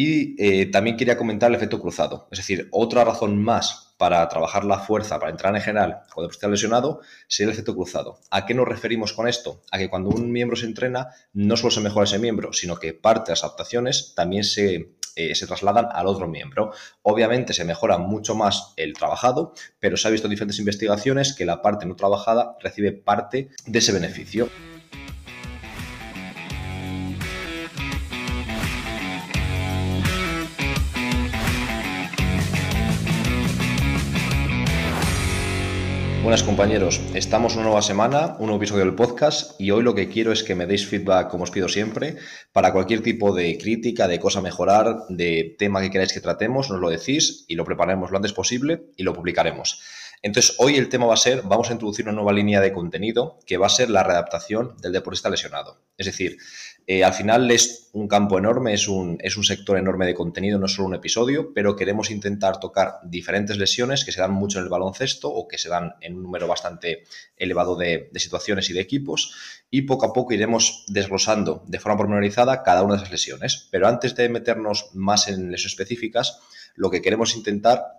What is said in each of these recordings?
Y eh, también quería comentar el efecto cruzado, es decir, otra razón más para trabajar la fuerza, para entrar en general cuando esté lesionado, sería el efecto cruzado. ¿A qué nos referimos con esto? A que cuando un miembro se entrena, no solo se mejora ese miembro, sino que parte de las adaptaciones también se eh, se trasladan al otro miembro. Obviamente se mejora mucho más el trabajado, pero se ha visto en diferentes investigaciones que la parte no trabajada recibe parte de ese beneficio. Buenas compañeros, estamos una nueva semana, un nuevo episodio del podcast y hoy lo que quiero es que me deis feedback, como os pido siempre, para cualquier tipo de crítica, de cosa mejorar, de tema que queráis que tratemos, nos lo decís y lo prepararemos lo antes posible y lo publicaremos. Entonces, hoy el tema va a ser, vamos a introducir una nueva línea de contenido que va a ser la readaptación del deportista lesionado. Es decir, eh, al final es un campo enorme, es un, es un sector enorme de contenido, no es solo un episodio, pero queremos intentar tocar diferentes lesiones que se dan mucho en el baloncesto o que se dan en un número bastante elevado de, situaciones y de equipos y poco a poco iremos desglosando de forma pormenorizada cada una de esas lesiones. Pero antes de meternos más en lesiones específicas, lo que queremos intentar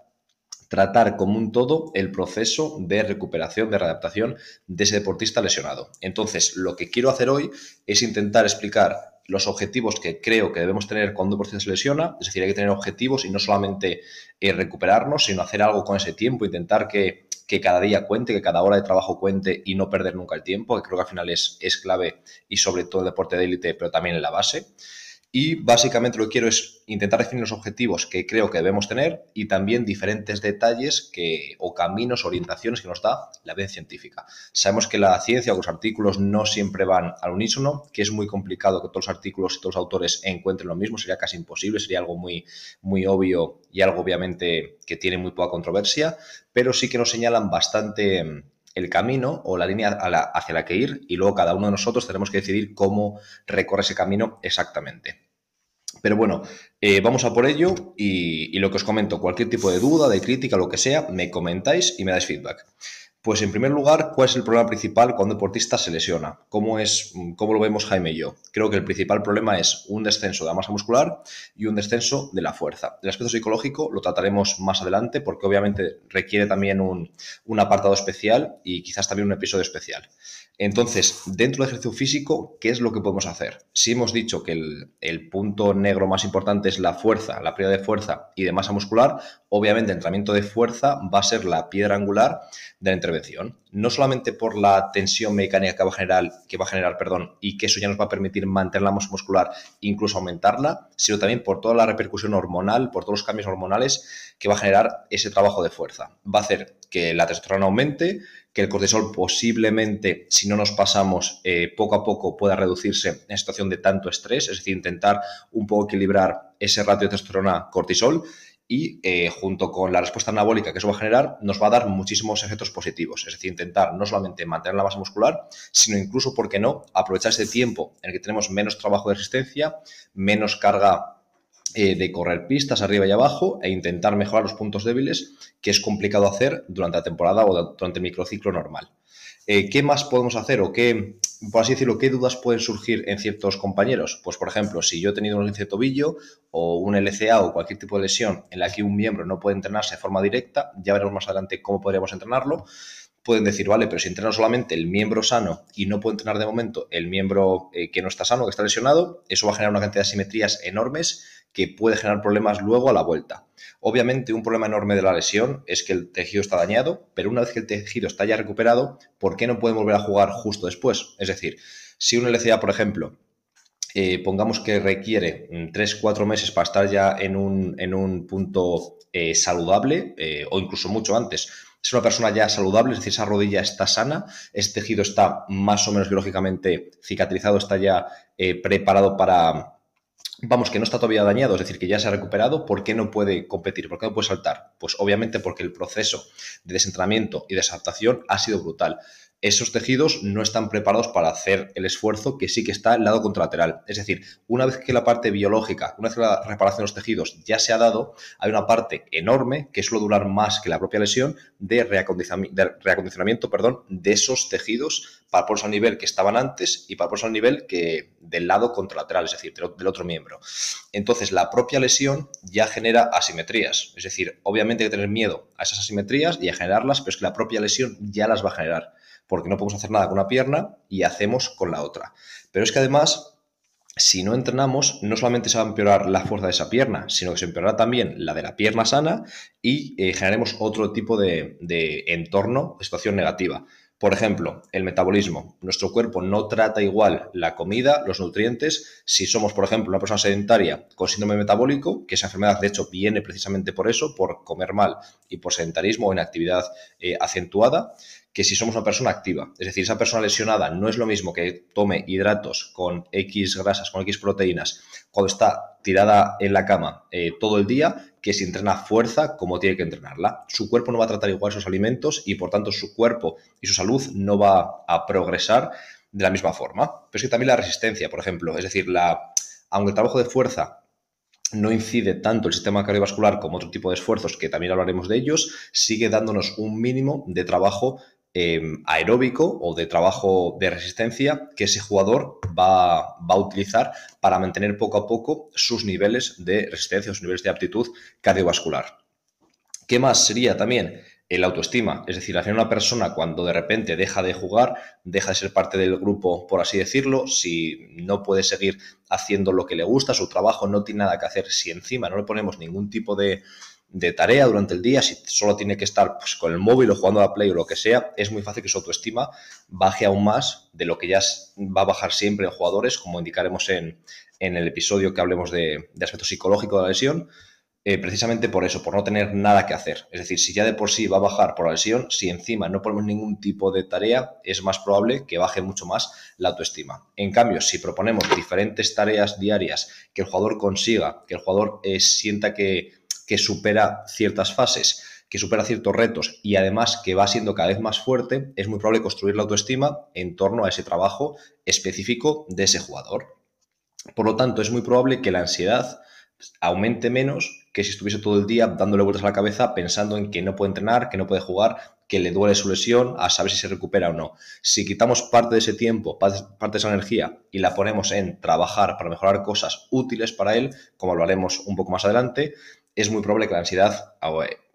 tratar como un todo el proceso de recuperación, de readaptación de ese deportista lesionado. Entonces, lo que quiero hacer hoy es intentar explicar los objetivos que creo que debemos tener cuando un deportista se lesiona, es decir, hay que tener objetivos y no solamente eh, recuperarnos, sino hacer algo con ese tiempo, intentar que, cada día cuente, que cada hora de trabajo cuente y no perder nunca el tiempo, que creo que al final es, es clave y sobre todo en el deporte de élite, pero también en la base. Y básicamente lo que quiero es intentar definir los objetivos que creo que debemos tener y también diferentes detalles que, o caminos, orientaciones que nos da la evidencia científica. Sabemos que la ciencia o los artículos no siempre van al unísono, que es muy complicado que todos los artículos y todos los autores encuentren lo mismo, sería casi imposible, sería algo muy, muy obvio y algo obviamente que tiene muy poca controversia, pero sí que nos señalan bastante el camino o la línea hacia la que ir y luego cada uno de nosotros tenemos que decidir cómo recorre ese camino exactamente. Pero bueno, eh, vamos a por ello y, y, lo que os comento, cualquier tipo de duda, de crítica, lo que sea, me comentáis y me dais feedback. Pues en primer lugar, ¿cuál es el problema principal cuando un deportista se lesiona? ¿Cómo, es, ¿Cómo lo vemos Jaime y yo? Creo que el principal problema es un descenso de la masa muscular y un descenso de la fuerza. El aspecto psicológico lo trataremos más adelante porque obviamente requiere también un, un apartado especial y quizás también un episodio especial. Entonces, dentro del ejercicio físico, ¿qué es lo que podemos hacer? Si hemos dicho que el, punto negro más importante es la fuerza, la pérdida de fuerza y de masa muscular, obviamente el entrenamiento de fuerza va a ser la piedra angular de la intervención. No solamente por la tensión mecánica que va a generar, que va a generar perdón, y que eso ya nos va a permitir mantener la masa muscular, incluso aumentarla, sino también por toda la repercusión hormonal, por todos los cambios hormonales que va a generar ese trabajo de fuerza. Va a hacer que la testosterona aumente, que el cortisol posiblemente, si no nos pasamos eh, poco a poco, pueda reducirse en situación de tanto estrés, es decir, intentar un poco equilibrar ese ratio de testosterona-cortisol y eh, junto con la respuesta anabólica que eso va a generar, nos va a dar muchísimos efectos positivos. Es decir, intentar no solamente mantener la masa muscular, sino incluso, ¿por qué no?, aprovechar ese tiempo en el que tenemos menos trabajo de resistencia, menos carga eh, de correr pistas arriba y abajo e intentar mejorar los puntos débiles, que es complicado hacer durante la temporada o durante el microciclo normal. Eh, ¿Qué más podemos hacer o qué, por así decirlo, qué dudas pueden surgir en ciertos compañeros? Pues, por ejemplo, si yo he tenido un lesión de tobillo o un LCA o cualquier tipo de lesión en la que un miembro no puede entrenarse de forma directa, ya veremos más adelante cómo podríamos entrenarlo pueden decir, vale, pero si entreno solamente el miembro sano y no puedo entrenar de momento el miembro eh, que no está sano, que está lesionado, eso va a generar una cantidad de asimetrías enormes que puede generar problemas luego a la vuelta. Obviamente, un problema enorme de la lesión es que el tejido está dañado, pero una vez que el tejido está ya recuperado, ¿por qué no puede volver a jugar justo después? Es decir, si un LCA, por ejemplo, eh, pongamos que requiere 3-4 meses para estar ya en un, en un punto eh, saludable, o incluso mucho antes, es una persona ya saludable, es decir, esa rodilla está sana, ese tejido está más o menos biológicamente cicatrizado, está ya eh, preparado para, vamos, que no está todavía dañado, es decir, que ya se ha recuperado, ¿por qué no puede competir? ¿Por qué no puede saltar? Pues obviamente porque el proceso de desentrenamiento y desadaptación ha sido brutal. esos tejidos no están preparados para hacer el esfuerzo que sí que está el lado contralateral. Es decir, una vez que la parte biológica, una vez que la reparación de los tejidos ya se ha dado, hay una parte enorme que suele durar más que la propia lesión de reacondicionamiento, perdón, de esos tejidos para ponerse al nivel que estaban antes y para ponerse al nivel que del lado contralateral, es decir, del otro miembro. Entonces, la propia lesión ya genera asimetrías. Es decir, obviamente hay que tener miedo a esas asimetrías y a generarlas, pero es que la propia lesión ya las va a generar porque no podemos hacer nada con una pierna y hacemos con la otra. Pero es que además, si no entrenamos, no solamente se va a empeorar la fuerza de esa pierna, sino que se empeorará también la de la pierna sana y eh, generaremos otro tipo de, de entorno, situación negativa. Por ejemplo, el metabolismo. Nuestro cuerpo no trata igual la comida, los nutrientes. Si somos, por ejemplo, una persona sedentaria con síndrome metabólico, que esa enfermedad de hecho viene precisamente por eso, por comer mal y por o inactividad eh, acentuada, que si somos una persona activa. Es decir, esa persona lesionada no es lo mismo que tome hidratos con X grasas, con X proteínas, cuando está tirada en la cama eh, todo el día, que si entrena fuerza como tiene que entrenarla. Su cuerpo no va a tratar igual sus alimentos y por tanto su cuerpo y su salud no va a progresar de la misma forma. Pero es que también la resistencia, por ejemplo, es decir, la, aunque el trabajo de fuerza no incide tanto el sistema cardiovascular como otro tipo de esfuerzos, que también hablaremos de ellos, sigue dándonos un mínimo de trabajo Em, aeróbico o de trabajo de resistencia que ese jugador va, va, a utilizar para mantener poco a poco sus niveles de resistencia, sus niveles de aptitud cardiovascular. ¿Qué más sería también? El autoestima, es decir, hacer una persona cuando de repente deja de jugar, deja de ser parte del grupo, por así decirlo, si no puede seguir haciendo lo que le gusta, su trabajo no tiene nada que hacer, si encima no le ponemos ningún tipo de, de tarea durante el día, si solo tiene que estar pues, con el móvil o jugando a la Play o lo que sea, es muy fácil que su autoestima baje aún más de lo que ya va a bajar siempre en jugadores, como indicaremos en, el episodio que hablemos de, aspecto psicológico de la lesión, eh, precisamente por eso, por no tener nada que hacer. Es decir, si ya de por sí va a bajar por la lesión, si encima no ponemos ningún tipo de tarea, es más probable que baje mucho más la autoestima. En cambio, si proponemos diferentes tareas diarias que el jugador consiga, que el jugador eh, sienta que que supera ciertas fases, que supera ciertos retos y además que va siendo cada vez más fuerte, es muy probable construir la autoestima en torno a ese trabajo específico de ese jugador. Por lo tanto, es muy probable que la ansiedad aumente menos que si estuviese todo el día dándole vueltas a la cabeza pensando en que no puede entrenar, que no puede jugar, que le duele su lesión, a saber si se recupera o no. Si quitamos parte de ese tiempo, parte de esa energía y la ponemos en trabajar para mejorar cosas útiles para él, como lo haremos un poco más adelante, es muy probable que la ansiedad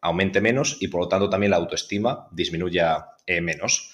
aumente menos y por lo tanto también la autoestima disminuya eh, menos.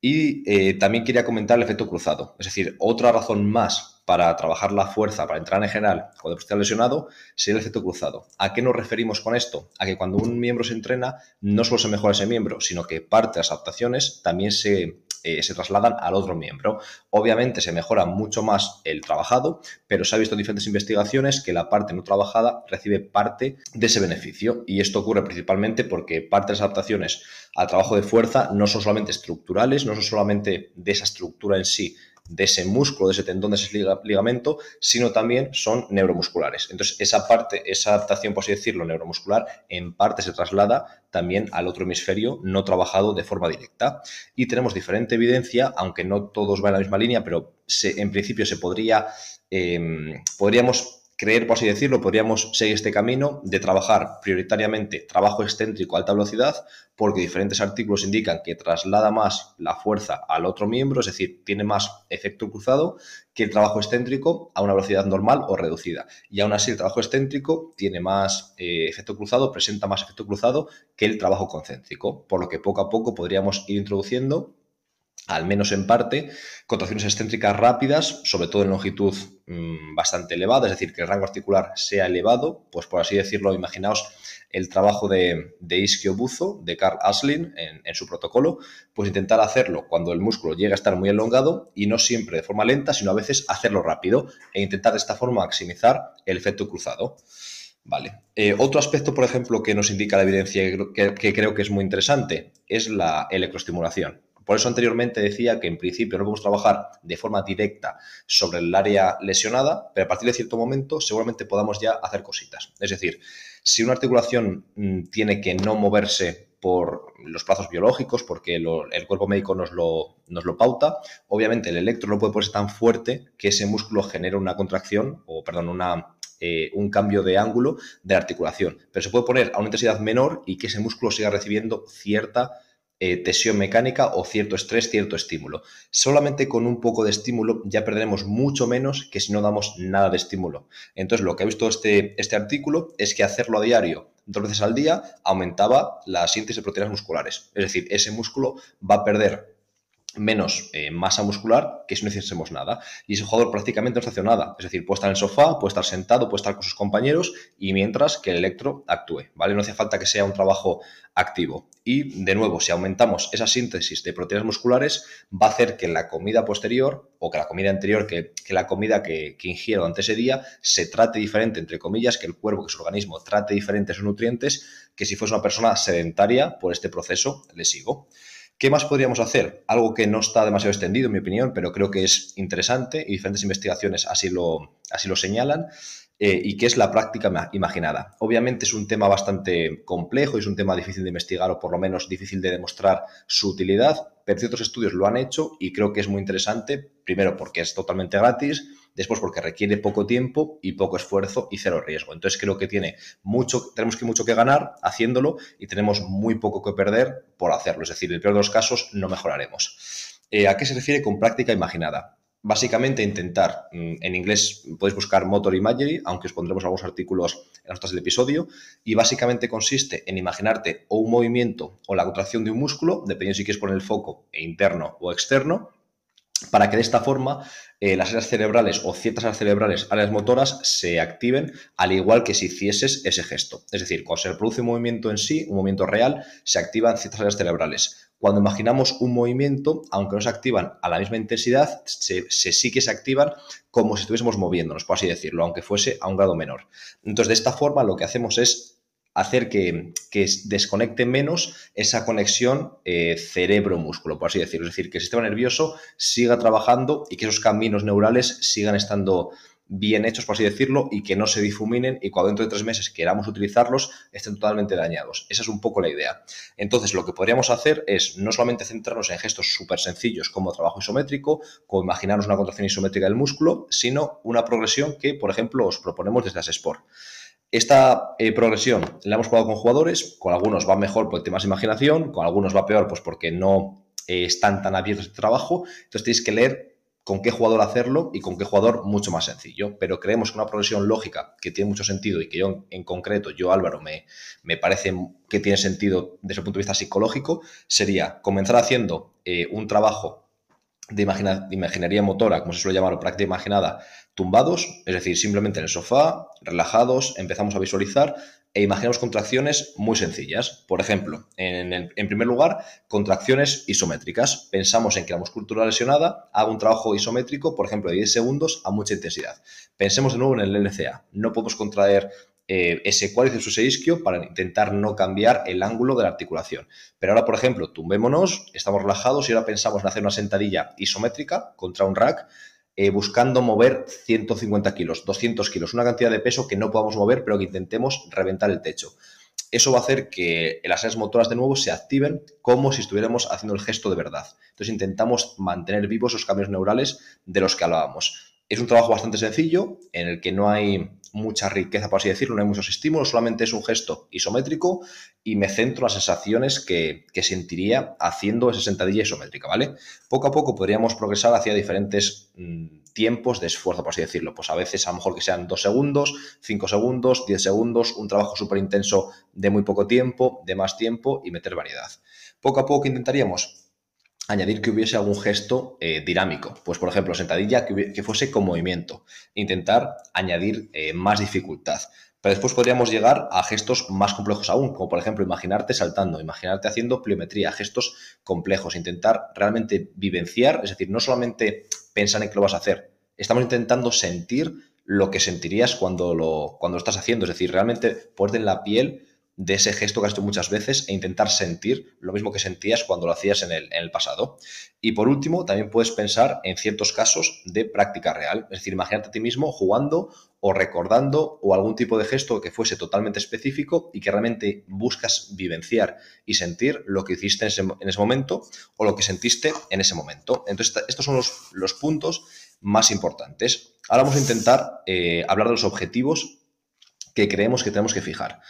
Y eh, también quería comentar el efecto cruzado, es decir, otra razón más para trabajar la fuerza, para entrar en general cuando esté lesionado, sería el efecto cruzado. ¿A qué nos referimos con esto? A que cuando un miembro se entrena, no solo se mejora ese miembro, sino que parte de las adaptaciones también se eh, se trasladan al otro miembro. Obviamente se mejora mucho más el trabajado, pero se ha visto en diferentes investigaciones que la parte no trabajada recibe parte de ese beneficio. Y esto ocurre principalmente porque parte de las adaptaciones al trabajo de fuerza no son solamente estructurales, no son solamente de esa estructura en sí de ese músculo, de ese tendón, de ese ligamento, sino también son neuromusculares. Entonces, esa parte, esa adaptación, por así decirlo, neuromuscular, en parte se traslada también al otro hemisferio no trabajado de forma directa. Y tenemos diferente evidencia, aunque no todos van en la misma línea, pero en principio se podría, em, podríamos creer, por así decirlo, podríamos seguir este camino de trabajar prioritariamente trabajo excéntrico a alta velocidad, porque diferentes artículos indican que traslada más la fuerza al otro miembro, es decir, tiene más efecto cruzado que el trabajo excéntrico a una velocidad normal o reducida. Y aún así, el trabajo excéntrico tiene más eh, efecto cruzado, presenta más efecto cruzado que el trabajo concéntrico, por lo que poco a poco podríamos ir introduciendo al menos en parte, contracciones excéntricas rápidas, sobre todo en longitud mm, bastante elevada, es decir, que el rango articular sea elevado, pues por así decirlo, imaginaos el trabajo de, de isquio buzo de Carl Aslin en, su protocolo, pues intentar hacerlo cuando el músculo llega a estar muy elongado y no siempre de forma lenta, sino a veces hacerlo rápido e intentar de esta forma maximizar el efecto cruzado. Vale. Eh, otro aspecto, por ejemplo, que nos indica la evidencia que creo que es muy interesante es la electroestimulación. Por eso anteriormente decía que en principio no podemos trabajar de forma directa sobre el área lesionada, pero a partir de cierto momento seguramente podamos ya hacer cositas. Es decir, si una articulación mm, tiene que no moverse por los plazos biológicos, porque el cuerpo médico nos lo, nos lo pauta. Obviamente el electro no puede ponerse tan fuerte que ese músculo genere una contracción, o perdón, una, eh, un cambio de ángulo de la articulación. Pero se puede poner a una intensidad menor y que ese músculo siga recibiendo cierta eh, tensión mecánica o cierto estrés, cierto estímulo. Solamente con un poco de estímulo ya perderemos mucho menos que si no damos nada de estímulo. Entonces, lo que ha visto este, este artículo es que hacerlo a diario, dos veces al día, aumentaba la síntesis de proteínas musculares. Es decir, ese músculo va a perder menos eh, masa muscular que si no hiciésemos nada. Y ese jugador prácticamente no está haciendo nada. Es decir, puede estar en el sofá, puede estar sentado, puede estar con sus compañeros y mientras que el electro actúe, ¿vale? No hace falta que sea un trabajo activo. Y de nuevo, si aumentamos esa síntesis de proteínas musculares, va a hacer que la comida posterior o que la comida anterior, que, la comida que, que ingiera durante ese día, se trate diferente, entre comillas, que el cuerpo, que su organismo trate diferente esos nutrientes que si fuese una persona sedentaria por este proceso lesivo. ¿Qué más podríamos hacer? Algo que no está demasiado extendido, en mi opinión, pero creo que es interesante y diferentes investigaciones así lo, así lo señalan, eh, y que es la práctica imaginada. Obviamente es un tema bastante complejo y es un tema difícil de investigar o por lo menos difícil de demostrar su utilidad, pero ciertos estudios lo han hecho y creo que es muy interesante, primero porque es totalmente gratis, después porque requiere poco tiempo y poco esfuerzo y cero riesgo. Entonces creo que tiene mucho, tenemos que mucho que ganar haciéndolo y tenemos muy poco que perder por hacerlo. Es decir, en el peor de los casos no mejoraremos. Eh, ¿A qué se refiere con práctica imaginada? Básicamente intentar, mm, en inglés podéis buscar Motor Imagery, aunque os pondremos algunos artículos en las notas del episodio, y básicamente consiste en imaginarte o un movimiento o la contracción de un músculo, dependiendo si quieres poner el foco interno o externo, para que de esta forma eh, las áreas cerebrales o ciertas áreas cerebrales, áreas motoras, se activen al igual que si hicieses ese gesto. Es decir, cuando se produce un movimiento en sí, un movimiento real, se activan ciertas áreas cerebrales. Cuando imaginamos un movimiento, aunque no se activan a la misma intensidad, se, sí que se activan como si estuviésemos moviéndonos, por así decirlo, aunque fuese a un grado menor. Entonces, de esta forma, lo que hacemos es hacer que, desconecte menos esa conexión eh, cerebro-músculo, por así decirlo. Es decir, que el sistema nervioso siga trabajando y que esos caminos neurales sigan estando bien hechos, por así decirlo, y que no se difuminen y cuando dentro de tres meses queramos utilizarlos estén totalmente dañados. Esa es un poco la idea. Entonces, lo que podríamos hacer es no solamente centrarnos en gestos súper sencillos como trabajo isométrico, como imaginarnos una contracción isométrica del músculo, sino una progresión que, por ejemplo, os proponemos desde Sport. Esta eh, progresión la hemos jugado con jugadores, con algunos va mejor porque tiene más imaginación, con algunos va peor pues porque no eh, están tan abiertos de este trabajo. Entonces tenéis que leer con qué jugador hacerlo y con qué jugador mucho más sencillo. Pero creemos que una progresión lógica que tiene mucho sentido y que yo en concreto, yo Álvaro, me, me parece que tiene sentido desde el punto de vista psicológico, sería comenzar haciendo eh, un trabajo de, imaginería motora, como se suele llamar, o práctica imaginada, tumbados, es decir, simplemente en el sofá, relajados, empezamos a visualizar e imaginamos contracciones muy sencillas. Por ejemplo, en, en, primer lugar, contracciones isométricas. Pensamos en que la musculatura lesionada haga un trabajo isométrico, por ejemplo, de 10 segundos a mucha intensidad. Pensemos de nuevo en el LCA. No podemos contraer eh, ese cuádriceps su isquio para intentar no cambiar el ángulo de la articulación. Pero ahora, por ejemplo, tumbémonos, estamos relajados y ahora pensamos en hacer una sentadilla isométrica contra un rack eh, buscando mover 150 kilos, 200 kilos, una cantidad de peso que no podamos mover, pero que intentemos reventar el techo. Eso va a hacer que las áreas motoras de nuevo se activen como si estuviéramos haciendo el gesto de verdad. Entonces intentamos mantener vivos esos cambios neurales de los que hablábamos. Es un trabajo bastante sencillo en el que no hay mucha riqueza, por así decirlo, no hay muchos estímulos, solamente es un gesto isométrico y me centro en las sensaciones que, sentiría haciendo esa sentadilla isométrica, ¿vale? Poco a poco podríamos progresar hacia diferentes mm, tiempos de esfuerzo, por así decirlo. Pues a veces a lo mejor que sean dos segundos, cinco segundos, diez segundos, un trabajo súper intenso de muy poco tiempo, de más tiempo y meter variedad. Poco a poco intentaríamos añadir que hubiese algún gesto eh, dinámico. Pues, por ejemplo, sentadilla que, fuese con movimiento. Intentar añadir eh, más dificultad. Pero después podríamos llegar a gestos más complejos aún, como por ejemplo imaginarte saltando, imaginarte haciendo pliometría, gestos complejos, intentar realmente vivenciar, es decir, no solamente pensar en que lo vas a hacer, estamos intentando sentir lo que sentirías cuando lo, cuando lo estás haciendo, es decir, realmente ponerte en la piel de ese gesto que has hecho muchas veces e intentar sentir lo mismo que sentías cuando lo hacías en el, en el pasado. Y por último, también puedes pensar en ciertos casos de práctica real. Es decir, imagínate a ti mismo jugando o recordando o algún tipo de gesto que fuese totalmente específico y que realmente buscas vivenciar y sentir lo que hiciste en ese, momento o lo que sentiste en ese momento. Entonces, estos son los, los puntos más importantes. Ahora vamos a intentar eh, hablar de los objetivos que creemos que tenemos que fijar.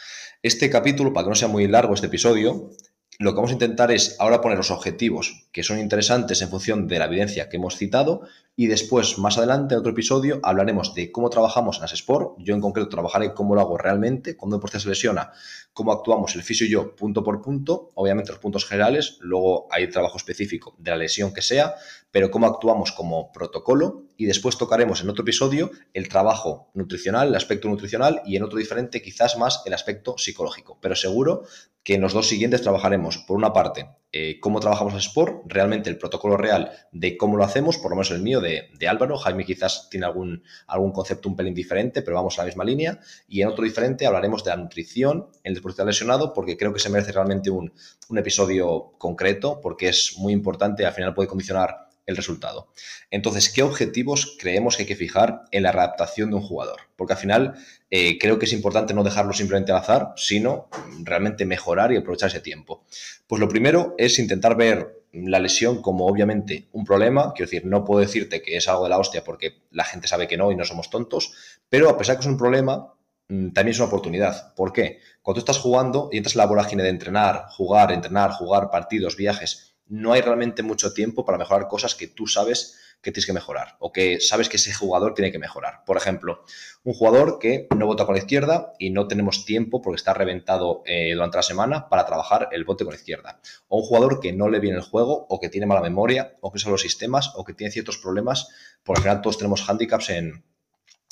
Este capítulo, para que no sea muy largo este episodio, lo que vamos a intentar es ahora poner los objetivos que son interesantes en función de la evidencia que hemos citado y después, más adelante, en otro episodio, hablaremos de cómo trabajamos en Sport. Yo en concreto trabajaré cómo lo hago realmente, cuando el deporte se lesiona, cómo actuamos el fisio y yo punto por punto, obviamente los puntos generales, luego hay trabajo específico de la lesión que sea, pero cómo actuamos como protocolo y después tocaremos en otro episodio el trabajo nutricional, el aspecto nutricional y en otro diferente quizás más el aspecto psicológico. Pero seguro que en los dos siguientes trabajaremos, por una parte, eh, cómo trabajamos el sport, realmente el protocolo real de cómo lo hacemos, por lo menos el mío de, Álvaro, Jaime quizás tiene algún, algún concepto un pelín diferente, pero vamos a la misma línea, y en otro diferente hablaremos de la nutrición en el deportista lesionado, porque creo que se merece realmente un, un episodio concreto, porque es muy importante, al final puede condicionar el resultado. Entonces, ¿qué objetivos creemos que hay que fijar en la readaptación de un jugador? Porque al final eh, creo que es importante no dejarlo simplemente al azar, sino realmente mejorar y aprovechar ese tiempo. Pues lo primero es intentar ver la lesión como obviamente un problema, quiero decir, no puedo decirte que es algo de la hostia porque la gente sabe que no y no somos tontos, pero a pesar que es un problema, mm, también es una oportunidad. ¿Por qué? Cuando tú estás jugando y entras en la vorágine de entrenar, jugar, entrenar, jugar, partidos, viajes, no hay realmente mucho tiempo para mejorar cosas que tú sabes que tienes que mejorar o que sabes que ese jugador tiene que mejorar. Por ejemplo, un jugador que no vota con la izquierda y no tenemos tiempo porque está reventado eh, durante la semana para trabajar el bote con la izquierda. O un jugador que no le viene el juego o que tiene mala memoria o que son los sistemas o que tiene ciertos problemas. Por ejemplo, todos tenemos handicaps en,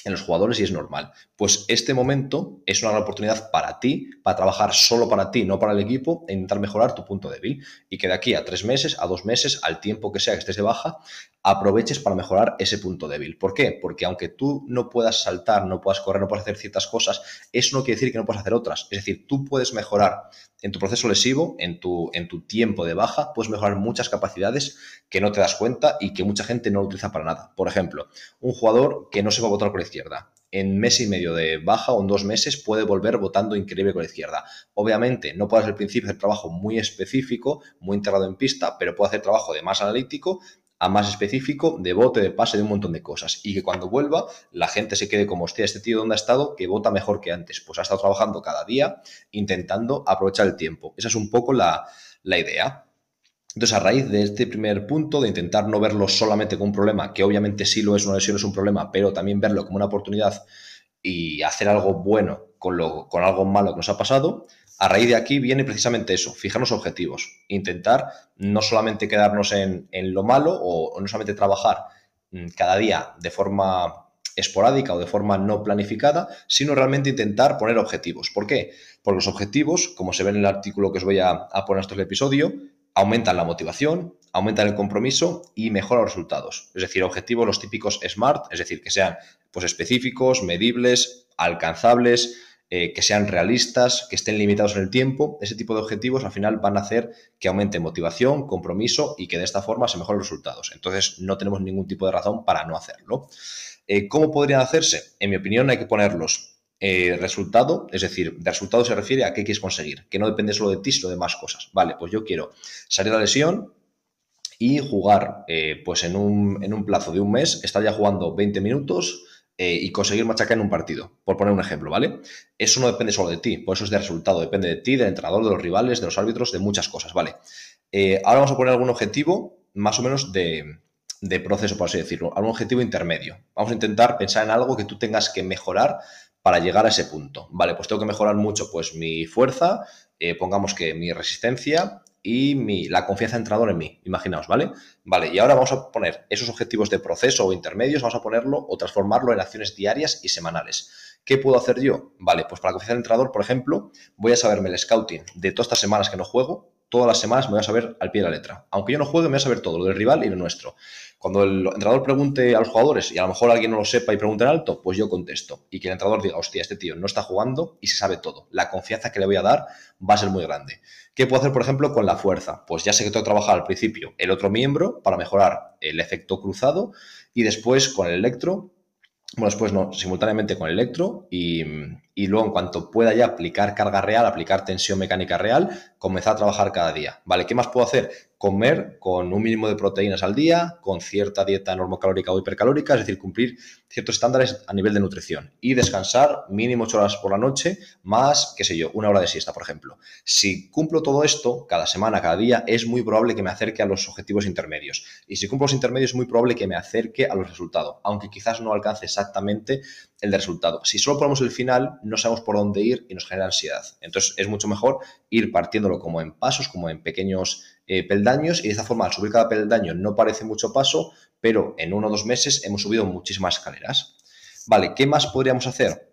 en los jugadores y es normal. Pues este momento es una gran oportunidad para ti, para trabajar solo para ti, no para el equipo, e intentar mejorar tu punto débil. Y que de aquí a tres meses, a dos meses, al tiempo que sea que estés de baja, aproveches para mejorar ese punto débil. ¿Por qué? Porque aunque tú no puedas saltar, no puedas correr, no puedas hacer ciertas cosas, eso no quiere decir que no puedas hacer otras. Es decir, tú puedes mejorar en tu proceso lesivo, en tu, en tu tiempo de baja, puedes mejorar muchas capacidades que no te das cuenta y que mucha gente no utiliza para nada. Por ejemplo, un jugador que no se va a botar con la izquierda. En mes y medio de baja o en dos meses puede volver votando increíble con la izquierda. Obviamente, no puedes al principio hacer trabajo muy específico, muy integrado en pista, pero puede hacer trabajo de más analítico a más específico, de bote, de pase, de un montón de cosas. Y que cuando vuelva, la gente se quede como, hostia, este tío dónde ha estado, que vota mejor que antes. Pues ha estado trabajando cada día, intentando aprovechar el tiempo. Esa es un poco la, la idea. Entonces, a raíz de este primer punto, de intentar no verlo solamente como un problema, que obviamente sí lo es, una lesión es un problema, pero también verlo como una oportunidad y hacer algo bueno con, lo, con algo malo que nos ha pasado, a raíz de aquí viene precisamente eso, fijarnos objetivos, intentar no solamente quedarnos en, lo malo o, no solamente trabajar mm, cada día de forma esporádica o de forma no planificada, sino realmente intentar poner objetivos. ¿Por qué? Porque los objetivos, como se ve en el artículo que os voy a, a poner en este episodio, aumentan la motivación, aumentan el compromiso y mejoran los resultados. Es decir, objetivos los típicos SMART, es decir, que sean pues, específicos, medibles, alcanzables, eh, que sean realistas, que estén limitados en el tiempo, ese tipo de objetivos al final van a hacer que aumente motivación, compromiso y que de esta forma se mejoren los resultados. Entonces no tenemos ningún tipo de razón para no hacerlo. Eh, ¿Cómo podrían hacerse? En mi opinión hay que ponerlos eh, resultado, es decir, de resultado se refiere a qué quieres conseguir, que no depende solo de ti, sino de más cosas. Vale, pues yo quiero salir de la lesión y jugar pues en un, en un plazo de un mes, estar ya jugando 20 minutos, eh, y conseguir machacar en un partido, por poner un ejemplo, ¿vale? Eso no depende solo de ti, por eso es de resultado, depende de ti, del entrenador, de los rivales, de los árbitros, de muchas cosas, ¿vale? Eh, ahora vamos a poner algún objetivo más o menos de, de proceso, por así decirlo, algún objetivo intermedio. Vamos a intentar pensar en algo que tú tengas que mejorar para llegar a ese punto. Vale, pues tengo que mejorar mucho pues mi fuerza, eh, pongamos que mi resistencia, y mi, la confianza del entrenador en mí. Imaginaos, ¿vale? Vale, y ahora vamos a poner esos objetivos de proceso o intermedios, vamos a ponerlo o transformarlo en acciones diarias y semanales. ¿Qué puedo hacer yo? Vale, pues para la confianza del entrenador, por ejemplo, voy a saberme el scouting de todas estas semanas que no juego, todas las semanas me voy a saber al pie de la letra. Aunque yo no juegue, me voy a saber todo, lo del rival y lo nuestro. Cuando el entrenador pregunte a los jugadores y a lo mejor alguien no lo sepa y pregunte en alto, pues yo contesto. Y que el entrenador diga, hostia, este tío no está jugando y se sabe todo. La confianza que le voy a dar va a ser muy grande. ¿Qué puedo hacer, por ejemplo, con la fuerza? Pues ya sé que tengo que trabajar al principio el otro miembro para mejorar el efecto cruzado y después con el electro bueno, después no, simultáneamente con el electro y, y, luego en cuanto pueda ya aplicar carga real, aplicar tensión mecánica real, comenzar a trabajar cada día. ¿Vale? ¿Qué más puedo hacer? Comer con un mínimo de proteínas al día, con cierta dieta normocalórica o hipercalórica, es decir, cumplir ciertos estándares a nivel de nutrición y descansar mínimo 8 horas por la noche, más, qué sé yo, una hora de siesta, por ejemplo. Si cumplo todo esto cada semana, cada día, es muy probable que me acerque a los objetivos intermedios. Y si cumplo los intermedios, es muy probable que me acerque a los resultados, aunque quizás no alcance exactamente el resultado. Si solo ponemos el final, no sabemos por dónde ir y nos genera ansiedad. Entonces es mucho mejor ir partiéndolo como en pasos, como en pequeños eh, peldaños y de esta forma al subir cada peldaño no parece mucho paso, pero en uno o dos meses hemos subido muchísimas escaleras. Vale, ¿qué más podríamos hacer?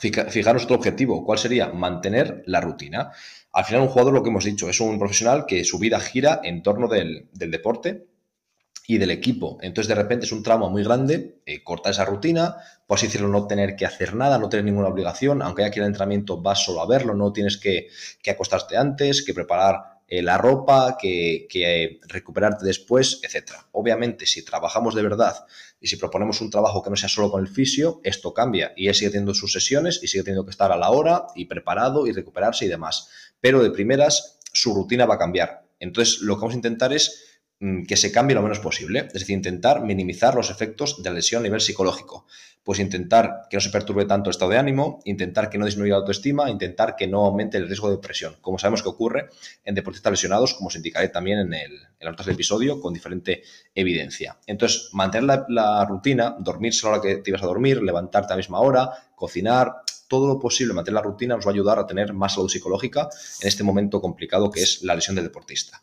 Fijar nuestro objetivo. ¿Cuál sería? Mantener la rutina. Al final un jugador, lo que hemos dicho, es un profesional que su vida gira en torno del, deporte y del equipo. Entonces, de repente es un trauma muy grande eh, cortar esa rutina, por así decirlo, no tener que hacer nada, no tener ninguna obligación, aunque haya que el entrenamiento, vas solo a verlo, no tienes que, acostarte antes, que preparar eh, la ropa, que, que, recuperarte después, etc. Obviamente, si trabajamos de verdad y si proponemos un trabajo que no sea solo con el fisio, esto cambia y él sigue teniendo sus sesiones y sigue teniendo que estar a la hora y preparado y recuperarse y demás. Pero de primeras, su rutina va a cambiar. Entonces, lo que vamos a intentar es que se cambie lo menos posible, es decir, intentar minimizar los efectos de la lesión a nivel psicológico. Pues intentar que no se perturbe tanto el estado de ánimo, intentar que no disminuya la autoestima, intentar que no aumente el riesgo de depresión, como sabemos que ocurre en deportistas lesionados, como os indicaré también en el, en del episodio, con diferente evidencia. Entonces, mantener la, la rutina, dormirse a la hora que te ibas a dormir, levantarte a la misma hora, cocinar, todo lo posible, mantener la rutina nos va a ayudar a tener más salud psicológica en este momento complicado que es la lesión del deportista.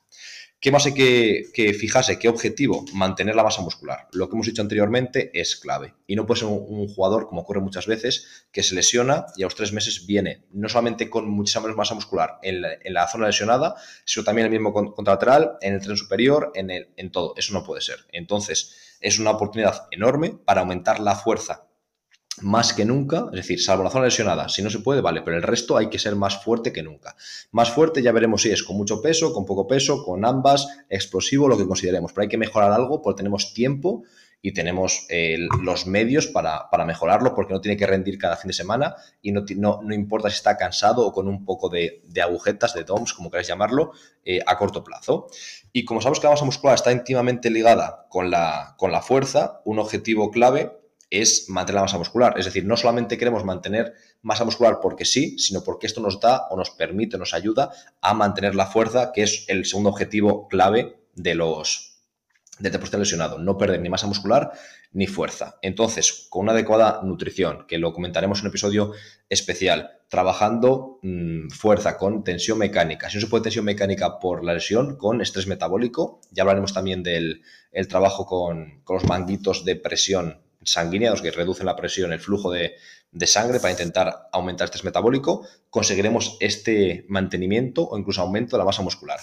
¿Qué más hay que, fijarse? ¿Qué objetivo? Mantener la masa muscular. Lo que hemos dicho anteriormente es clave. Y no puede ser un, jugador, como ocurre muchas veces, que se lesiona y a los tres meses viene, no solamente con muchísima menos masa muscular en la, zona lesionada, sino también el mismo contralateral, en el tren superior, en, el, en todo. Eso no puede ser. Entonces, es una oportunidad enorme para aumentar la fuerza más que nunca, es decir, salvo la zona lesionada, si no se puede, vale, pero el resto hay que ser más fuerte que nunca. Más fuerte ya veremos si es con mucho peso, con poco peso, con ambas, explosivo, lo que consideremos, pero hay que mejorar algo porque tenemos tiempo y tenemos eh, los medios para, mejorarlo porque no tiene que rendir cada fin de semana y no, no, importa si está cansado o con un poco de, agujetas, de DOMS, como queráis llamarlo, eh, a corto plazo. Y como sabemos que la masa muscular está íntimamente ligada con la, con la fuerza, un objetivo clave es mantener la masa muscular. Es decir, no solamente queremos mantener masa muscular porque sí, sino porque esto nos da o nos permite, nos ayuda a mantener la fuerza, que es el segundo objetivo clave de los del deporte lesionado, no perder ni masa muscular ni fuerza. Entonces, con una adecuada nutrición, que lo comentaremos en un episodio especial, trabajando mm, fuerza con tensión mecánica. Si no se puede tensión mecánica por la lesión, con estrés metabólico. Ya hablaremos también del el trabajo con los manguitos de presión sanguíneos que reducen la presión, el flujo de, sangre para intentar aumentar estrés metabólico, conseguiremos este mantenimiento o incluso aumento de la masa muscular.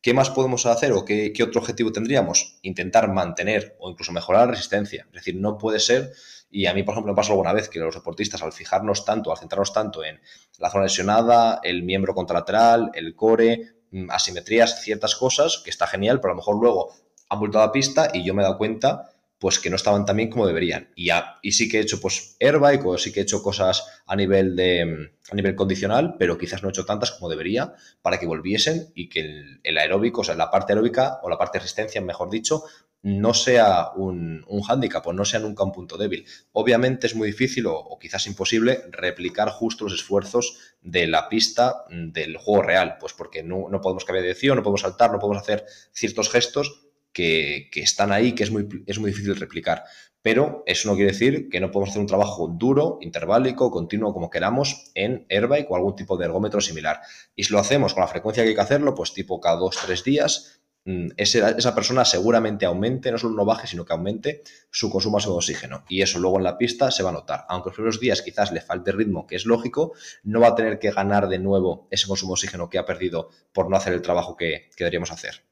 ¿Qué más podemos hacer o qué, otro objetivo tendríamos? Intentar mantener o incluso mejorar la resistencia. Es decir, no puede ser, y a mí, por ejemplo, me pasó alguna vez que los deportistas, al fijarnos tanto, al centrarnos tanto en la zona lesionada, el miembro contralateral, el core, mm, asimetrías, ciertas cosas, que está genial, pero a lo mejor luego han vuelto a la pista y yo me he dado cuenta pues que no estaban tan bien como deberían. Y, y sí que he hecho pues airbike o sí que he hecho cosas a nivel de a nivel condicional, pero quizás no he hecho tantas como debería para que volviesen y que el, aeróbico, o sea, la parte aeróbica o la parte de resistencia, mejor dicho, no sea un, un hándicap o no sea nunca un punto débil. Obviamente es muy difícil o, quizás imposible replicar justo los esfuerzos de la pista del juego real, pues porque no, no podemos cambiar de dirección, no podemos saltar, no podemos hacer ciertos gestos que, están ahí, que es muy, es muy difícil replicar. Pero eso no quiere decir que no podemos hacer un trabajo duro, interválico, continuo, como queramos, en airbike o algún tipo de ergómetro similar. Y si lo hacemos con la frecuencia que hay que hacerlo, pues tipo cada dos, tres días, mm, esa persona seguramente aumente, no solo no baje, sino que aumente su consumo de oxígeno. Y eso luego en la pista se va a notar. Aunque los primeros días quizás le falte ritmo, que es lógico, no va a tener que ganar de nuevo ese consumo de oxígeno que ha perdido por no hacer el trabajo que, deberíamos hacer.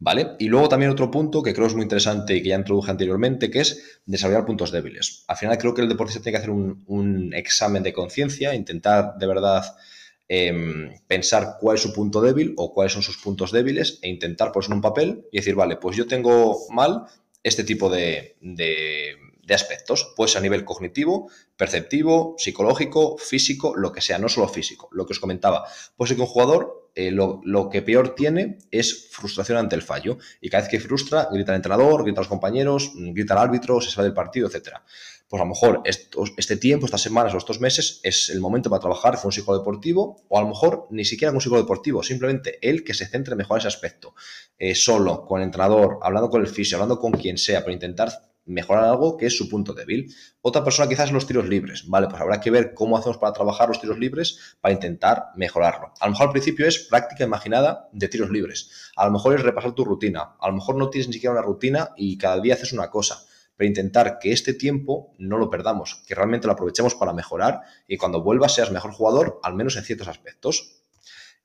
¿Vale? Y luego también otro punto que creo es muy interesante y que ya introduje anteriormente, que es desarrollar puntos débiles. Al final creo que el deportista tiene que hacer un examen de conciencia, intentar de verdad Em, pensar cuál es su punto débil o cuáles son sus puntos débiles e intentar ponerse en un papel y decir, vale, pues yo tengo mal este tipo de, de, aspectos, pues a nivel cognitivo, perceptivo, psicológico, físico, lo que sea, no solo físico, lo que os comentaba. Puede ser que un jugador eh, lo, lo, que peor tiene es frustración ante el fallo. Y cada vez que frustra, grita al entrenador, grita a los compañeros, grita al árbitro, se sale del partido, etcétera. Pues a lo mejor este tiempo, estas semanas o estos meses es el momento para trabajar con un psicólogo deportivo o a lo mejor ni siquiera con un psicólogo deportivo, simplemente él que se centre mejor en ese aspecto, eh, solo, con el entrenador, hablando con el fisio, hablando con quien sea, para intentar mejorar algo que es su punto débil. Otra persona quizás los tiros libres, ¿vale? Pues habrá que ver cómo hacemos para trabajar los tiros libres para intentar mejorarlo. A lo mejor al principio es práctica imaginada de tiros libres. A lo mejor es repasar tu rutina. A lo mejor no tienes ni siquiera una rutina y cada día haces una cosa pero intentar que este tiempo no lo perdamos, que realmente lo aprovechemos para mejorar y cuando vuelvas seas mejor jugador, al menos en ciertos aspectos.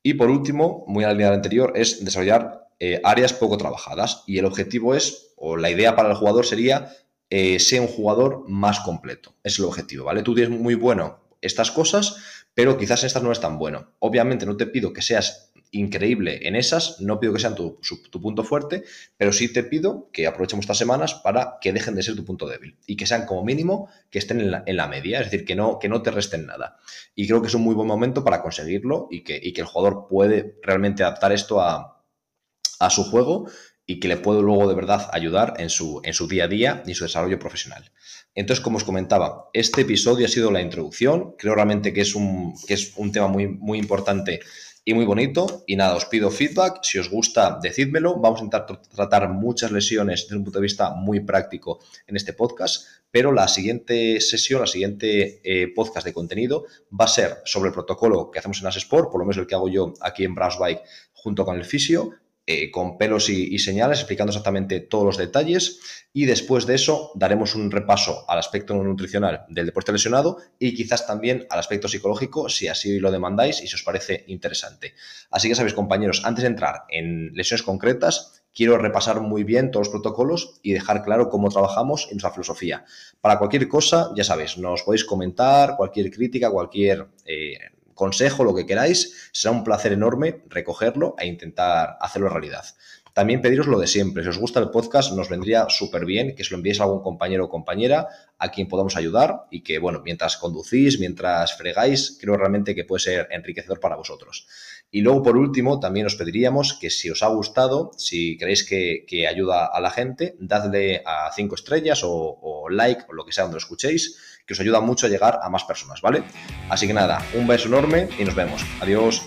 Y por último, muy a la línea anterior, es desarrollar eh, áreas poco trabajadas y el objetivo es, o la idea para el jugador sería, eh, ser un jugador más completo. Es el objetivo, ¿vale? Tú tienes muy bueno estas cosas, pero quizás estas no es tan bueno. Obviamente no te pido que seas increíble en esas, no pido que sean tu, punto fuerte, pero sí te pido que aprovechemos estas semanas para que dejen de ser tu punto débil y que sean como mínimo que estén en la, media, es decir, que no, que no te resten nada. Y creo que es un muy buen momento para conseguirlo y que, que el jugador puede realmente adaptar esto a, a su juego y que le puede luego de verdad ayudar en su, en su día a día y su desarrollo profesional. Entonces, como os comentaba, este episodio ha sido la introducción. Creo realmente que es un, que es un tema muy, muy importante y muy bonito. Y nada, os pido feedback. Si os gusta, decídmelo. Vamos a intentar tratar muchas lesiones desde un punto de vista muy práctico en este podcast. Pero la siguiente sesión, la siguiente eh, podcast de contenido va a ser sobre el protocolo que hacemos en As Sport, por lo menos el que hago yo aquí en Browse Bike junto con el fisio, eh, con pelos y, señales, explicando exactamente todos los detalles. Y después de eso daremos un repaso al aspecto nutricional del deporte lesionado y quizás también al aspecto psicológico, si así lo demandáis y si os parece interesante. Así que sabéis, compañeros, antes de entrar en lesiones concretas, quiero repasar muy bien todos los protocolos y dejar claro cómo trabajamos en nuestra filosofía. Para cualquier cosa, ya sabéis, nos podéis comentar, cualquier crítica, cualquier... Eh, consejo, lo que queráis, será un placer enorme recogerlo e intentar hacerlo realidad. También pediros lo de siempre. Si os gusta el podcast, nos vendría súper bien que se lo enviéis a algún compañero o compañera a quien podamos ayudar y que, bueno, mientras conducís, mientras fregáis, creo realmente que puede ser enriquecedor para vosotros. Y luego, por último, también os pediríamos que si os ha gustado, si creéis que, ayuda a la gente, dadle a cinco estrellas o, o like o lo que sea donde lo escuchéis que os ayuda mucho a llegar a más personas, ¿vale? Así que nada, un beso enorme y nos vemos. Adiós.